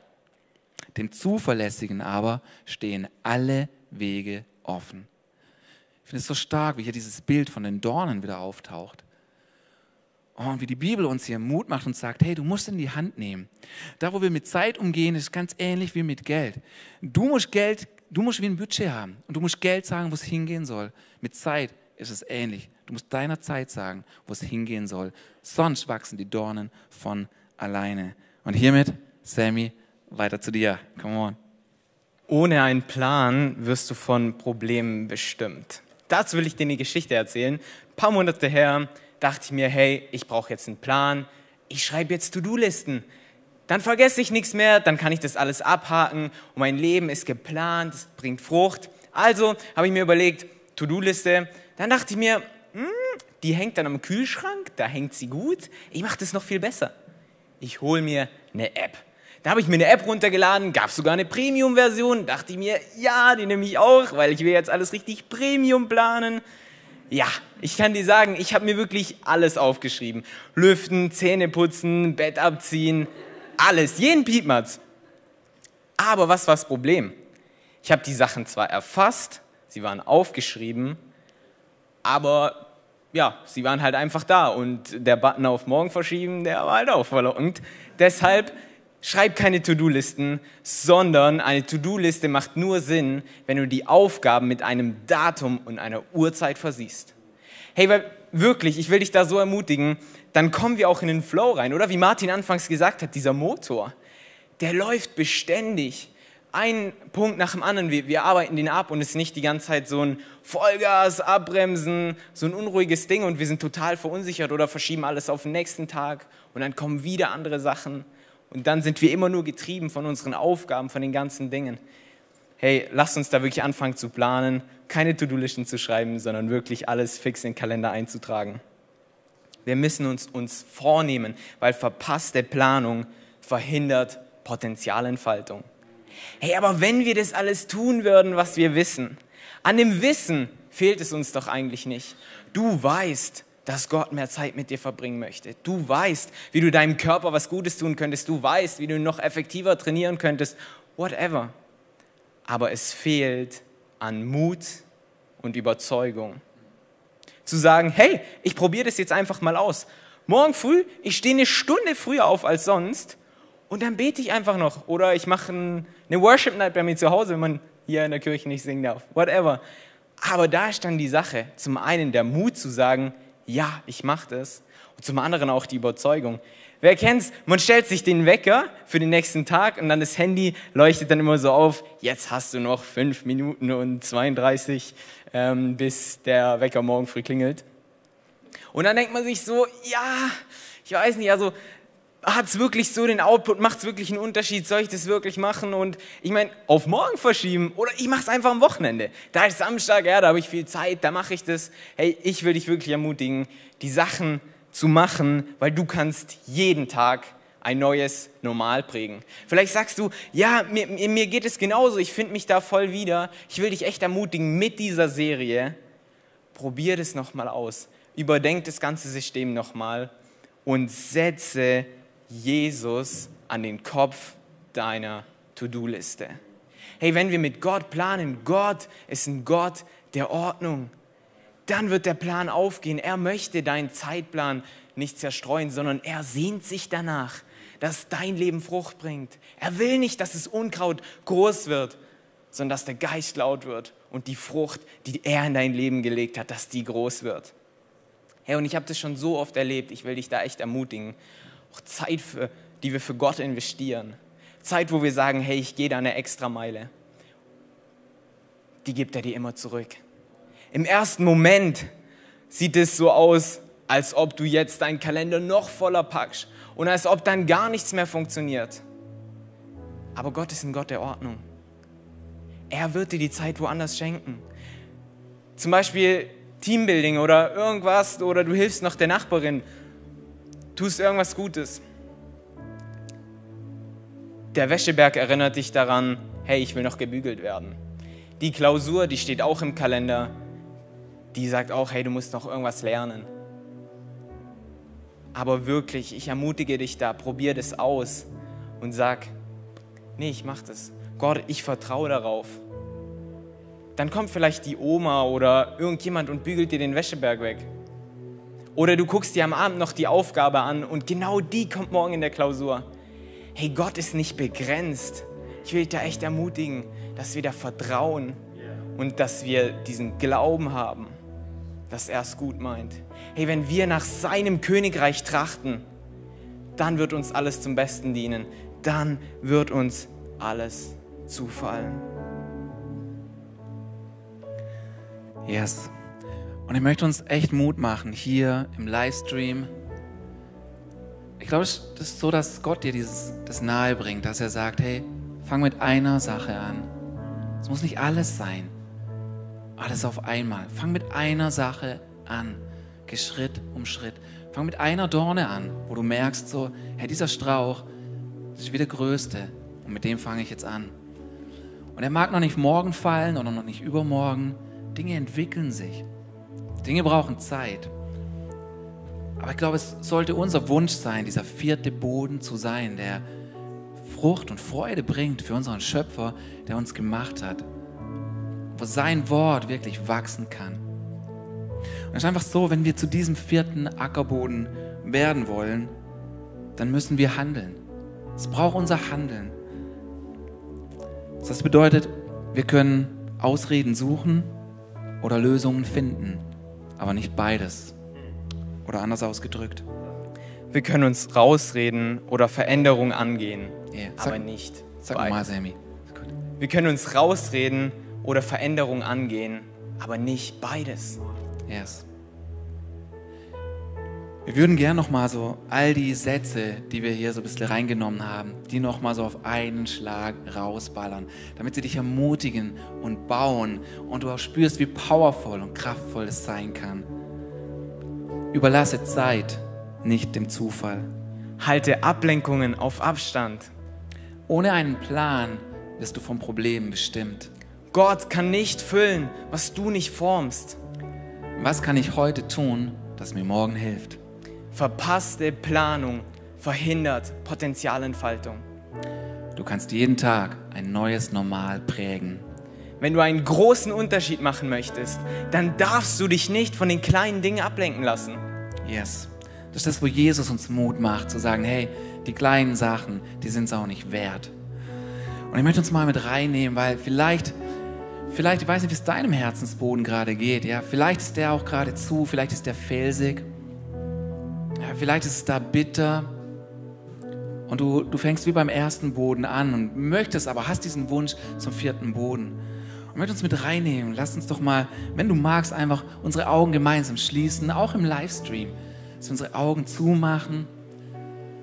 Dem Zuverlässigen aber stehen alle Wege offen. Ich finde es so stark, wie hier dieses Bild von den Dornen wieder auftaucht. Oh, und wie die Bibel uns hier Mut macht und sagt, hey, du musst in die Hand nehmen. Da, wo wir mit Zeit umgehen, ist ganz ähnlich wie mit Geld. Du musst Geld, du musst wie ein Budget haben und du musst Geld sagen, wo es hingehen soll. Mit Zeit ist es ähnlich. Du musst deiner Zeit sagen, wo es hingehen soll. Sonst wachsen die Dornen von alleine. Und hiermit, Sammy, weiter zu dir. Come on. Ohne einen Plan wirst du von Problemen bestimmt. Dazu will ich dir eine Geschichte erzählen. Ein paar Monate her dachte ich mir, hey, ich brauche jetzt einen Plan, ich schreibe jetzt To-Do-Listen. Dann vergesse ich nichts mehr, dann kann ich das alles abhaken und mein Leben ist geplant, es bringt Frucht. Also habe ich mir überlegt, To-Do-Liste. Dann dachte ich mir, hm, die hängt dann am Kühlschrank, da hängt sie gut. Ich mache das noch viel besser. Ich hole mir eine App. Da habe ich mir eine App runtergeladen, gab sogar eine Premium-Version. Dachte ich mir, ja, die nehme ich auch, weil ich will jetzt alles richtig Premium planen. Ja, ich kann dir sagen, ich habe mir wirklich alles aufgeschrieben. Lüften, Zähne putzen, Bett abziehen, alles, jeden Piepmatz. Aber was war das Problem? Ich habe die Sachen zwar erfasst, sie waren aufgeschrieben, aber ja, sie waren halt einfach da und der Button auf morgen verschieben, der war halt auch verlockend. Deshalb schreib keine To-Do-Listen, sondern eine To-Do-Liste macht nur Sinn, wenn du die Aufgaben mit einem Datum und einer Uhrzeit versiehst. Hey, weil wirklich, ich will dich da so ermutigen, dann kommen wir auch in den Flow rein, oder? Wie Martin anfangs gesagt hat, dieser Motor, der läuft beständig. Ein Punkt nach dem anderen, wir, wir arbeiten den ab und es ist nicht die ganze Zeit so ein Vollgas, Abbremsen, so ein unruhiges Ding und wir sind total verunsichert oder verschieben alles auf den nächsten Tag und dann kommen wieder andere Sachen und dann sind wir immer nur getrieben von unseren Aufgaben, von den ganzen Dingen. Hey, lasst uns da wirklich anfangen zu planen, keine To-Do-Listen zu schreiben, sondern wirklich alles fix in den Kalender einzutragen. Wir müssen uns, uns vornehmen, weil verpasste Planung verhindert Potenzialentfaltung. Hey, aber wenn wir das alles tun würden, was wir wissen, an dem Wissen fehlt es uns doch eigentlich nicht. Du weißt, dass Gott mehr Zeit mit dir verbringen möchte. Du weißt, wie du deinem Körper was Gutes tun könntest. Du weißt, wie du noch effektiver trainieren könntest. Whatever. Aber es fehlt an Mut und Überzeugung. Zu sagen, hey, ich probiere das jetzt einfach mal aus. Morgen früh, ich stehe eine Stunde früher auf als sonst und dann bete ich einfach noch. Oder ich mache eine Worship Night bei mir zu Hause, wenn man hier in der Kirche nicht singen darf. Whatever. Aber da ist dann die Sache. Zum einen der Mut zu sagen, ja, ich mache das. Und zum anderen auch die Überzeugung. Wer kennt's? Man stellt sich den Wecker für den nächsten Tag und dann das Handy leuchtet dann immer so auf. Jetzt hast du noch fünf Minuten und 32, ähm, bis der Wecker morgen früh klingelt. Und dann denkt man sich so, ja, ich weiß nicht, also hat es wirklich so den Output, macht es wirklich einen Unterschied, soll ich das wirklich machen? Und ich meine, auf morgen verschieben oder ich mache es einfach am Wochenende. Da ist Samstag, ja, da habe ich viel Zeit, da mache ich das. Hey, ich will dich wirklich ermutigen, die Sachen zu machen, weil du kannst jeden Tag ein neues Normal prägen. Vielleicht sagst du, ja, mir, mir geht es genauso, ich finde mich da voll wieder. Ich will dich echt ermutigen mit dieser Serie, probier das nochmal aus. Überdenk das ganze System nochmal und setze Jesus an den Kopf deiner To-Do-Liste. Hey, wenn wir mit Gott planen, Gott ist ein Gott der Ordnung, dann wird der Plan aufgehen. Er möchte deinen Zeitplan nicht zerstreuen, sondern er sehnt sich danach, dass dein Leben Frucht bringt. Er will nicht, dass das Unkraut groß wird, sondern dass der Geist laut wird und die Frucht, die er in dein Leben gelegt hat, dass die groß wird. Hey, und ich habe das schon so oft erlebt, ich will dich da echt ermutigen auch Zeit, für, die wir für Gott investieren. Zeit, wo wir sagen, hey, ich gehe da eine extra Meile. die gibt er dir immer zurück. Im ersten Moment sieht es so aus, als ob du jetzt deinen Kalender noch voller packst und als ob dann gar nichts mehr funktioniert. Aber Gott ist ein Gott der Ordnung. Er wird dir die Zeit woanders schenken. Zum Beispiel Teambuilding oder irgendwas oder du hilfst noch der Nachbarin, tust irgendwas Gutes. Der Wäscheberg erinnert dich daran, hey, ich will noch gebügelt werden. Die Klausur, die steht auch im Kalender, die sagt auch, hey, du musst noch irgendwas lernen. Aber wirklich, ich ermutige dich da, probier das aus und sag, nee, ich mach das. Gott, ich vertraue darauf. Dann kommt vielleicht die Oma oder irgendjemand und bügelt dir den Wäscheberg weg. Oder du guckst dir am Abend noch die Aufgabe an und genau die kommt morgen in der Klausur. Hey, Gott ist nicht begrenzt. Ich will dich da echt ermutigen, dass wir da vertrauen und dass wir diesen Glauben haben, dass er es gut meint hey, wenn wir nach seinem Königreich trachten, dann wird uns alles zum Besten dienen. Dann wird uns alles zufallen. Yes. Und ich möchte uns echt Mut machen hier im Livestream. Ich glaube, es ist so, dass Gott dir dieses, das nahe bringt, dass er sagt, hey, fang mit einer Sache an. Es muss nicht alles sein. Alles auf einmal. Fang mit einer Sache an. Schritt um Schritt. Fang mit einer Dorne an, wo du merkst, so, hey, dieser Strauch, ist wie der größte. Und mit dem fange ich jetzt an. Und er mag noch nicht morgen fallen oder noch nicht übermorgen. Dinge entwickeln sich. Dinge brauchen Zeit. Aber ich glaube, es sollte unser Wunsch sein, dieser vierte Boden zu sein, der Frucht und Freude bringt für unseren Schöpfer, der uns gemacht hat. Wo sein Wort wirklich wachsen kann. Und es ist einfach so, wenn wir zu diesem vierten Ackerboden werden wollen, dann müssen wir handeln. Es braucht unser Handeln. Das bedeutet, wir können Ausreden suchen oder Lösungen finden, aber nicht beides. Oder anders ausgedrückt. Wir können uns rausreden oder Veränderungen angehen, Yeah. aber Sag, nicht sag beides. mal, Sammy. Wir können uns rausreden oder Veränderungen angehen, aber nicht beides. Yes. Wir würden gern noch mal so all die Sätze, die wir hier so ein bisschen reingenommen haben, die noch mal so auf einen Schlag rausballern, damit sie dich ermutigen und bauen und du auch spürst, wie powerful und kraftvoll es sein kann. Überlasse Zeit nicht dem Zufall. Halte Ablenkungen auf Abstand. Ohne einen Plan wirst du vom Problem bestimmt. Gott kann nicht füllen, was du nicht formst. Was kann ich heute tun, das mir morgen hilft? Verpasste Planung verhindert Potenzialentfaltung. Du kannst jeden Tag ein neues Normal prägen. Wenn du einen großen Unterschied machen möchtest, dann darfst du dich nicht von den kleinen Dingen ablenken lassen. Yes. Das ist das, wo Jesus uns Mut macht, zu sagen, hey, die kleinen Sachen, die sind es auch nicht wert. Und ich möchte uns mal mit reinnehmen, weil vielleicht, vielleicht, ich weiß nicht, wie es deinem Herzensboden gerade geht, ja, vielleicht ist der auch gerade zu, vielleicht ist der felsig, vielleicht ist es da bitter und du, du fängst wie beim ersten Boden an und möchtest, aber hast diesen Wunsch zum vierten Boden. Und möchte uns mit reinnehmen. Lass uns doch mal, wenn du magst, einfach unsere Augen gemeinsam schließen, auch im Livestream, dass wir unsere Augen zumachen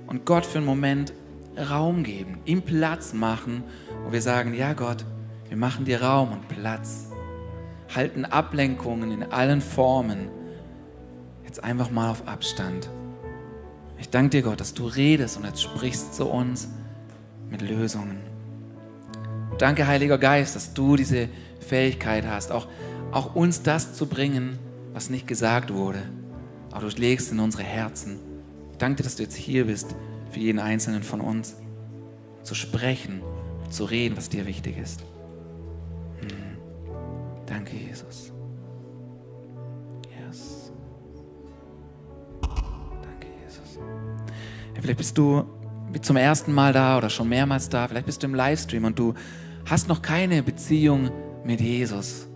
und Gott für einen Moment Raum geben, ihm Platz machen, wo wir sagen, ja Gott, wir machen dir Raum und Platz, halten Ablenkungen in allen Formen jetzt einfach mal auf Abstand. Ich danke dir, Gott, dass du redest und jetzt sprichst zu uns mit Lösungen. Danke, Heiliger Geist, dass du diese Fähigkeit hast, auch, auch uns das zu bringen, was nicht gesagt wurde. Aber du legst in unsere Herzen. Ich danke dir, dass du jetzt hier bist, für jeden Einzelnen von uns, zu sprechen, zu reden, was dir wichtig ist. Hm. Danke, Jesus. Vielleicht bist du zum ersten Mal da oder schon mehrmals da. Vielleicht bist du im Livestream und du hast noch keine Beziehung mit Jesus.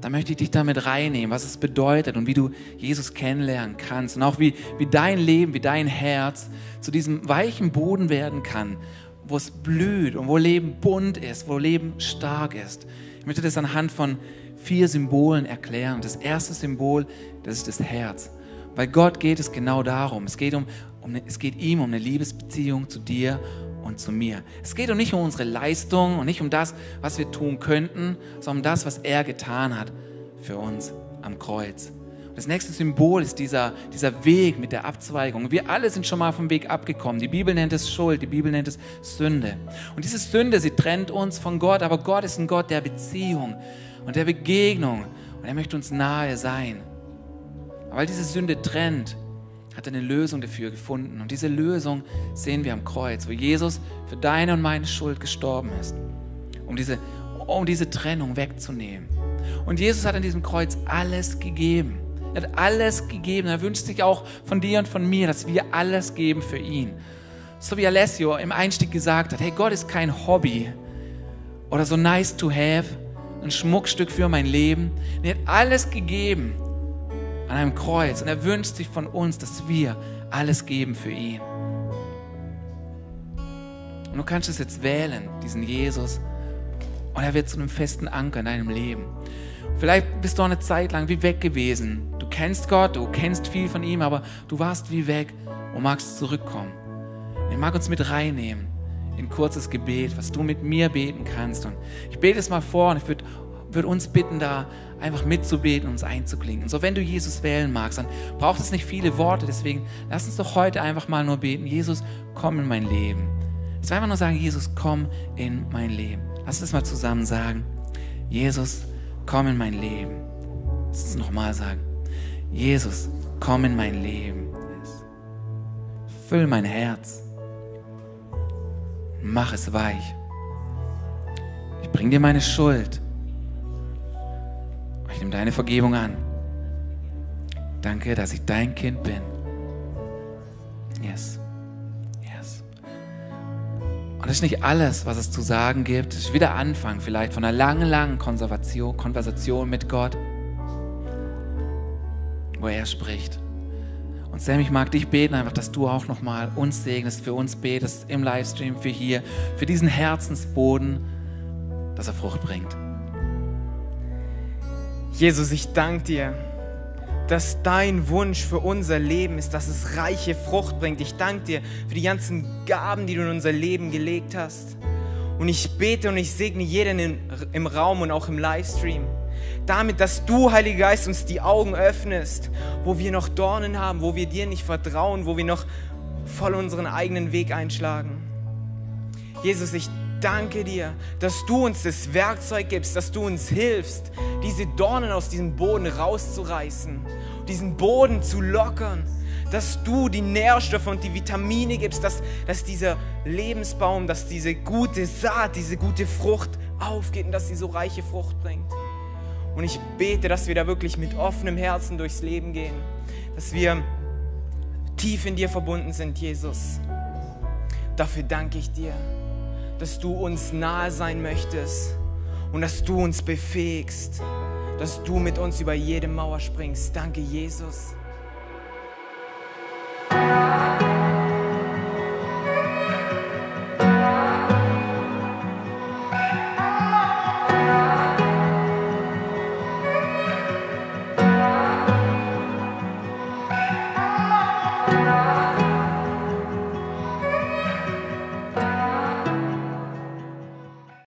Da möchte ich dich damit reinnehmen, was es bedeutet und wie du Jesus kennenlernen kannst und auch wie, wie dein Leben, wie dein Herz zu diesem weichen Boden werden kann, wo es blüht und wo Leben bunt ist, wo Leben stark ist. Ich möchte das anhand von vier Symbolen erklären. Das erste Symbol, das ist das Herz. Weil Gott geht es genau darum. Es geht, um, um, es geht ihm um eine Liebesbeziehung zu dir und zu mir. Es geht um nicht um unsere Leistung und nicht um das, was wir tun könnten, sondern um das, was er getan hat für uns am Kreuz. Das nächste Symbol ist dieser, dieser Weg mit der Abzweigung. Wir alle sind schon mal vom Weg abgekommen. Die Bibel nennt es Schuld, die Bibel nennt es Sünde. Und diese Sünde, sie trennt uns von Gott, aber Gott ist ein Gott der Beziehung und der Begegnung und er möchte uns nahe sein. Weil diese Sünde trennt, hat er eine Lösung dafür gefunden. Und diese Lösung sehen wir am Kreuz, wo Jesus für deine und meine Schuld gestorben ist, um diese, um diese Trennung wegzunehmen. Und Jesus hat an diesem Kreuz alles gegeben. Er hat alles gegeben. Er wünscht sich auch von dir und von mir, dass wir alles geben für ihn. So wie Alessio im Einstieg gesagt hat, hey, Gott ist kein Hobby oder so nice to have, ein Schmuckstück für mein Leben. Er hat alles gegeben an einem Kreuz und er wünscht sich von uns, dass wir alles geben für ihn. Und du kannst es jetzt wählen, diesen Jesus, und er wird zu einem festen Anker in deinem Leben. Vielleicht bist du eine Zeit lang wie weg gewesen. Du kennst Gott, du kennst viel von ihm, aber du warst wie weg und magst zurückkommen. Ich mag uns mit reinnehmen in kurzes Gebet, was du mit mir beten kannst. Und ich bete es mal vor und ich würde würd uns bitten, da einfach mitzubeten und uns einzuklingen. So, wenn du Jesus wählen magst, dann braucht es nicht viele Worte. Deswegen lass uns doch heute einfach mal nur beten. Jesus, komm in mein Leben. Will einfach nur sagen, Jesus, komm in mein Leben. Lass uns das mal zusammen sagen. Jesus, komm in mein Leben. Lass uns nochmal sagen. Jesus, komm in mein Leben. Füll mein Herz. Mach es weich. Ich bring dir meine Schuld. Nehme deine Vergebung an. Danke, dass ich dein Kind bin. Yes. Yes. Und das ist nicht alles, was es zu sagen gibt. Es ist wieder Anfang vielleicht von einer langen, langen Konversation mit Gott, wo er spricht. Und Sam, ich mag dich beten einfach, dass du auch nochmal uns segnest, für uns betest im Livestream, für hier, für diesen Herzensboden, dass er Frucht bringt. Jesus, ich danke dir, dass dein Wunsch für unser Leben ist, dass es reiche Frucht bringt. Ich danke dir für die ganzen Gaben, die du in unser Leben gelegt hast. Und ich bete und ich segne jeden im Raum und auch im Livestream. Damit, dass du, Heiliger Geist, uns die Augen öffnest, wo wir noch Dornen haben, wo wir dir nicht vertrauen, wo wir noch voll unseren eigenen Weg einschlagen. Jesus, ich danke dir, dass du uns das Werkzeug gibst, dass du uns hilfst, diese Dornen aus diesem Boden rauszureißen, diesen Boden zu lockern, dass du die Nährstoffe und die Vitamine gibst, dass, dass dieser Lebensbaum, dass diese gute Saat, diese gute Frucht aufgeht und dass sie so reiche Frucht bringt. Und ich bete, dass wir da wirklich mit offenem Herzen durchs Leben gehen, dass wir tief in dir verbunden sind, Jesus. Dafür danke ich dir dass du uns nahe sein möchtest und dass du uns befähigst, dass du mit uns über jede Mauer springst. Danke, Jesus.